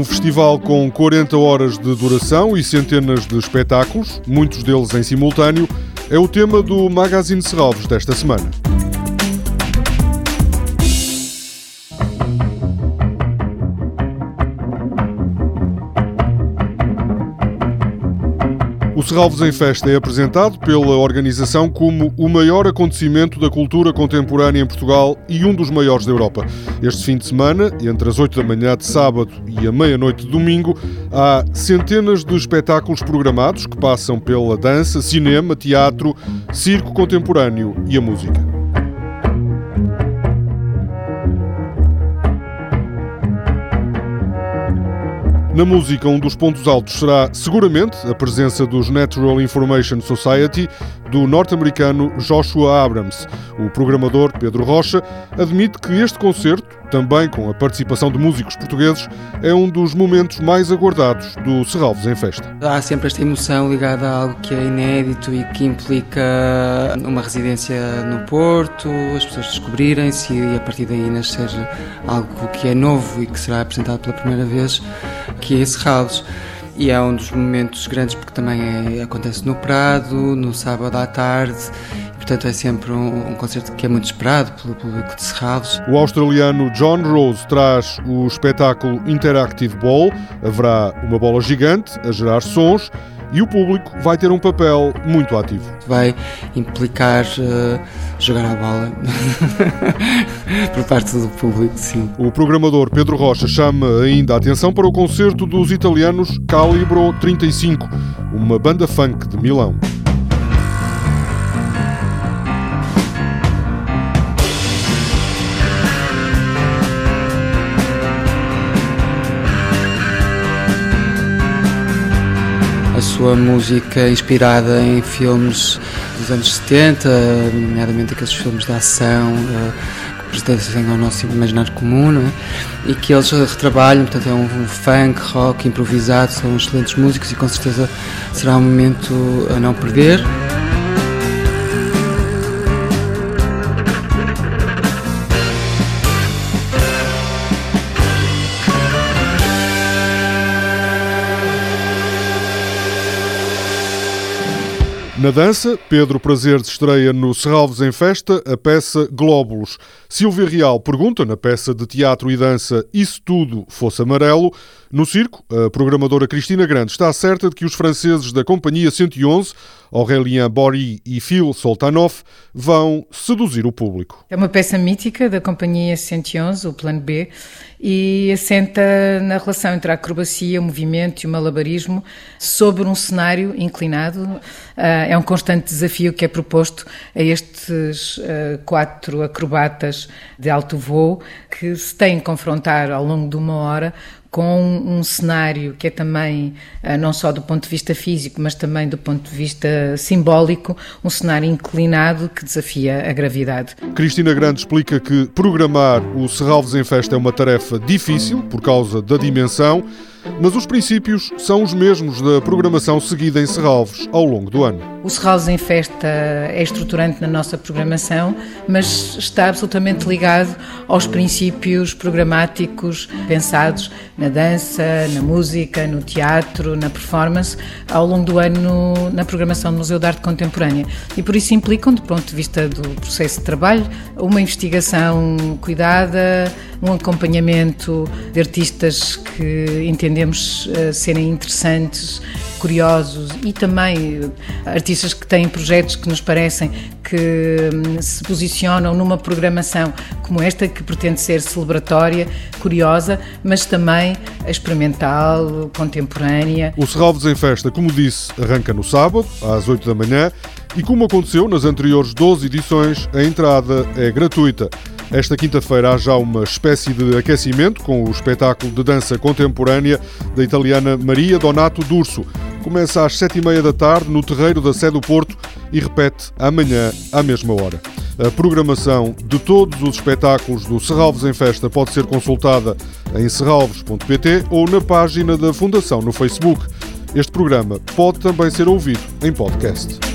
Um festival com 40 horas de duração e centenas de espetáculos, muitos deles em simultâneo, é o tema do Magazine Serralves desta semana. Serralves em Festa é apresentado pela organização como o maior acontecimento da cultura contemporânea em Portugal e um dos maiores da Europa. Este fim de semana, entre as 8 da manhã de sábado e a meia-noite de domingo, há centenas de espetáculos programados que passam pela dança, cinema, teatro, circo contemporâneo e a música. Na música, um dos pontos altos será seguramente a presença dos Natural Information Society do norte-americano Joshua Abrams. O programador Pedro Rocha admite que este concerto, também com a participação de músicos portugueses, é um dos momentos mais aguardados do Serralves em Festa. Há sempre esta emoção ligada a algo que é inédito e que implica uma residência no Porto, as pessoas descobrirem-se e a partir daí nascer algo que é novo e que será apresentado pela primeira vez que é Serralves. E é um dos momentos grandes porque também é, acontece no Prado, no sábado à tarde, portanto é sempre um, um, concerto que é muito esperado pelo público de Serralves. O australiano John Rose traz o espetáculo Interactive Ball. Haverá uma bola gigante a gerar sons e o público vai ter um papel muito ativo. Vai implicar uh, jogar a bola por parte do público, sim. O programador Pedro Rocha chama ainda a atenção para o concerto dos italianos Calibro 35, uma banda funk de Milão. Sua música inspirada em filmes dos anos 70, nomeadamente aqueles filmes de ação uh, que pertencem ao nosso imaginário comum, é? e que eles retrabalham, portanto é um funk, rock improvisado, são excelentes músicos e com certeza será um momento a não perder. Na dança, Pedro Prazer estreia no Serralves em Festa a peça Glóbulos. Silvia Real pergunta na peça de teatro e dança E se tudo fosse amarelo? No circo, a programadora Cristina Grande está certa de que os franceses da Companhia 111, Aurélien Bory e Phil Soltanov, vão seduzir o público. É uma peça mítica da Companhia 111, o Plano B, e assenta na relação entre a acrobacia, o movimento e o malabarismo sobre um cenário inclinado. Ah, é um constante desafio que é proposto a estes ah, quatro acrobatas de alto voo que se têm de confrontar ao longo de uma hora com um cenário que é também, ah, não só do ponto de vista físico, mas também do ponto de vista simbólico, um cenário inclinado que desafia a gravidade. Cristina Grande explica que programar o Serralves em Festa é uma tarefa difícil por causa da dimensão mas os princípios são os mesmos da programação seguida em Serralves ao longo do ano. O Serralves em Festa é estruturante na nossa programação, mas está absolutamente ligado aos princípios programáticos pensados na dança, na música, no teatro, na performance, ao longo do ano na programação do Museu de Arte Contemporânea. E por isso implicam, do ponto de vista do processo de trabalho, uma investigação cuidada, um acompanhamento de artistas que entendemos uh, serem interessantes, curiosos e também artistas que têm projetos que nos parecem que um, se posicionam numa programação como esta, que pretende ser celebratória, curiosa, mas também experimental, contemporânea. O Serralves em Festa, como disse, arranca no sábado, às 8 da manhã, e como aconteceu nas anteriores 12 edições, a entrada é gratuita. Esta quinta-feira há já uma espécie de aquecimento com o espetáculo de dança contemporânea da italiana Maria Donato D'Urso. Começa às sete e meia da tarde no terreiro da Sé do Porto e repete amanhã à mesma hora. A programação de todos os espetáculos do Serralves em Festa pode ser consultada em serralves.pt ou na página da Fundação no Facebook. Este programa pode também ser ouvido em podcast.